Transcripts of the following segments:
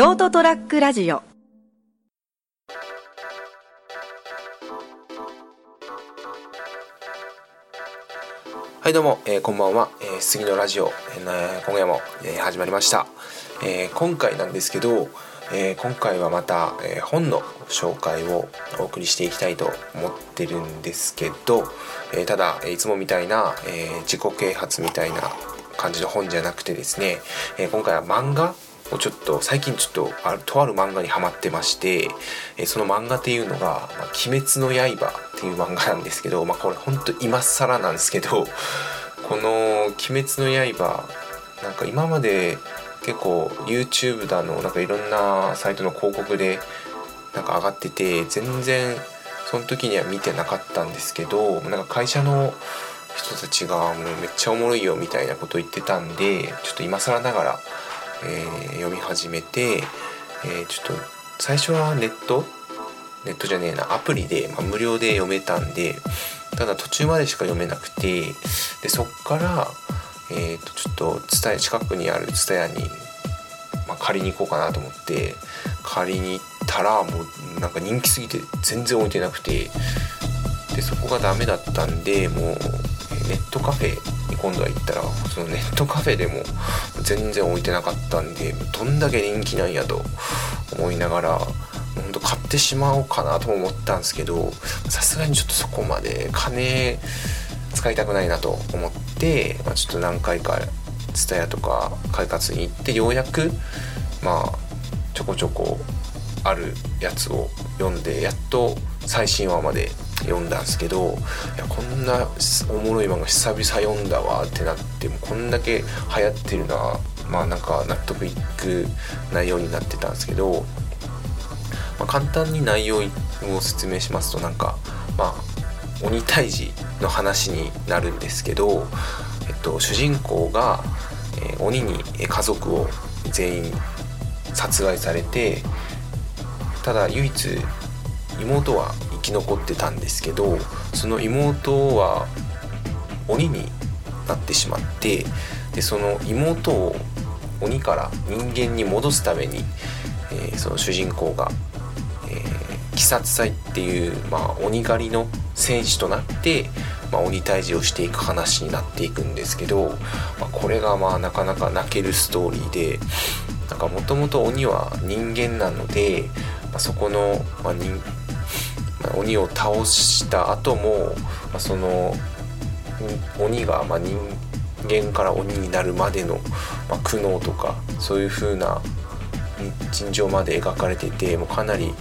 ショートトラックラジオ。はいどうも、えーこんばんは、えー杉のラジオ、えー今夜も、えー始まりました、えー今回なんですけど、えー今回はまた、えー本の紹介をお送りしていきたいと思ってるんですけど、えーただえいつもみたいな、えー自己啓発みたいな感じの本じゃなくてですね、えー今回は漫画をちょっと最近ちょっとあとある漫画にハマってまして、えその漫画っていうのが「まあ鬼滅の刃」っていう漫画なんですけど、まあ、これほんと今更なんですけど この「鬼滅の刃」なんか今まで結構 YouTube だのなんかいろんなサイトの広告でなんか上がってて全然その時には見てなかったんですけどなんか会社の人たちがもうめっちゃおもろいよみたいなこと言ってたんでちょっと今更ながら、えー読み始めて、えーちょっと最初はネット？ネットじゃねえな。アプリで、まあ、無料で読めたんでただ途中までしか読めなくてでそっから、えー、とちょっとツタヤ近くにあるツタヤに、まあ、借りに行こうかなと思って借りに行ったらもうなんか人気すぎて全然置いてなくてでそこがダメだったんでもうネットカフェ今度は行ったらそのネットカフェでも全然置いてなかったんでどんだけ人気なんやと思いながらほんと買ってしまおうかなと思ったんですけどさすがにちょっとそこまで金使いたくないなと思って、まあ、ちょっと何回か TSUTAYA とか快活に行ってようやくまあちょこちょこあるやつを読んでやっと最新話まで読んだんですけどいやこんなおもろい漫画久々読んだわってなってもこんだけ流行ってるなまあなんか納得いく内容になってたんですけど、まあ、簡単に内容を説明しますとなんかまあ鬼退治の話になるんですけど、えっと、主人公が、えー鬼に家族を全員殺害されてただ唯一妹は生き残ってたんですけどその妹は鬼になってしまってでその妹を鬼から人間に戻すために、えーその主人公が、えー鬼殺隊っていう、まあ、鬼狩りの戦士となって、まあ、鬼退治をしていく話になっていくんですけど、まあ、これがまあなかなか泣けるストーリーでなんかもともと鬼は人間なので、まあ、そこの、まあ人鬼を倒した後も、まあ、その鬼がまあ人間から鬼になるまでの、まあ、苦悩とかそういう風な心情まで描かれててもうかなり、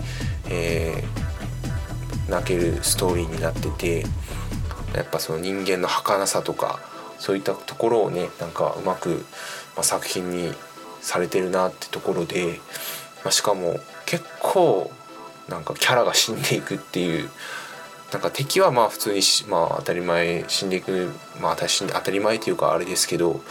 えー泣けるストーリーになっててやっぱその人間の儚さとかそういったところをねなんかうまく、まあ、作品にされてるなってところで、まあ、しかも結構なんかキャラが死んでいくっていうなんか敵はまあ普通にまあ当たり前死んでいくまあ当たり当たり前っていうかあれですけど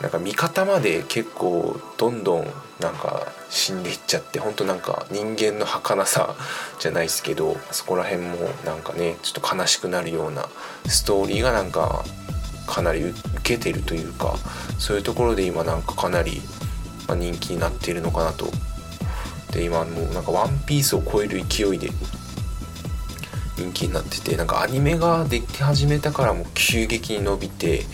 なんか味方まで結構どんどんなんか死んでいっちゃって本当なんか人間の儚さじゃないですけどそこら辺もなんかねちょっと悲しくなるようなストーリーがなんかかなり受けてるというかそういうところで今なんかかなり人気になっているのかなと。で今もうなんか「ワンピースを超える勢いで人気になっててなんかアニメができ始めたからもう急激に伸びて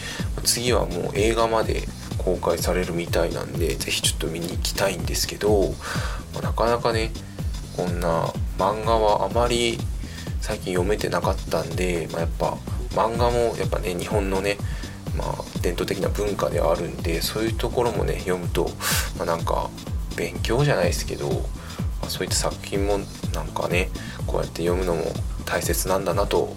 次はもう映画まで公開されるみたいなんでぜひちょっと見に行きたいんですけど、まあなかなかねこんな漫画はあまり最近読めてなかったんで、まあ、やっぱ漫画もやっぱね日本のねまあ、伝統的な文化ではあるんでそういうところもね読むと、まあ、なんか勉強じゃないですけど、まあ、そういった作品もなんかねこうやって読むのも大切なんだなと、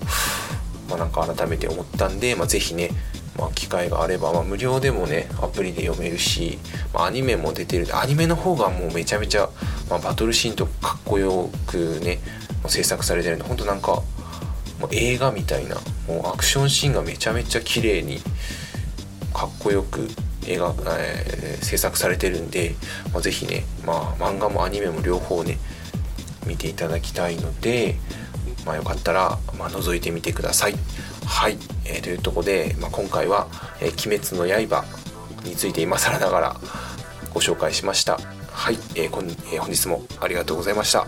まあ、なんか改めて思ったんで、まあ、是非ね、まあ、機会があれば、まあ、無料でもねアプリで読めるし、まあ、アニメも出てる。アニメの方がもうめちゃめちゃ、まあ、バトルシーンとかかっこよくね制作されてるんでほんとなんかもう映画みたいなもうアクションシーンがめちゃめちゃ綺麗にかっこよく映画、えー制作されてるんで、まあ、ぜひね、まあ、漫画もアニメも両方ね見ていただきたいので、まあ、よかったら、まあ、覗いてみてください。はい、えーというとこで、まあ、今回は、えー鬼滅の刃」について今更ながらご紹介しました。はい、えーえー本日もありがとうございました。